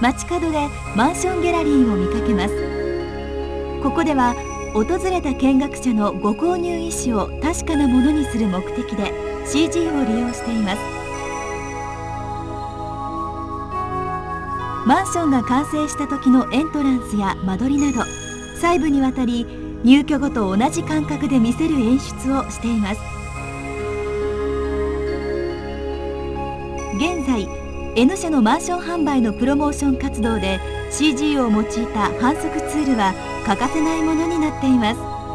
街角でマンションギャラリーを見かけます。ここでは訪れた見学者のご購入意思を確かなものにする目的で CG を利用しています。マンションが完成した時のエントランスや間取りなど細部にわたり入居後と同じ感覚で見せる演出をしています。現在 N 社のマンション販売のプロモーション活動で CG を用いた反則ツールは欠かせないものになっています。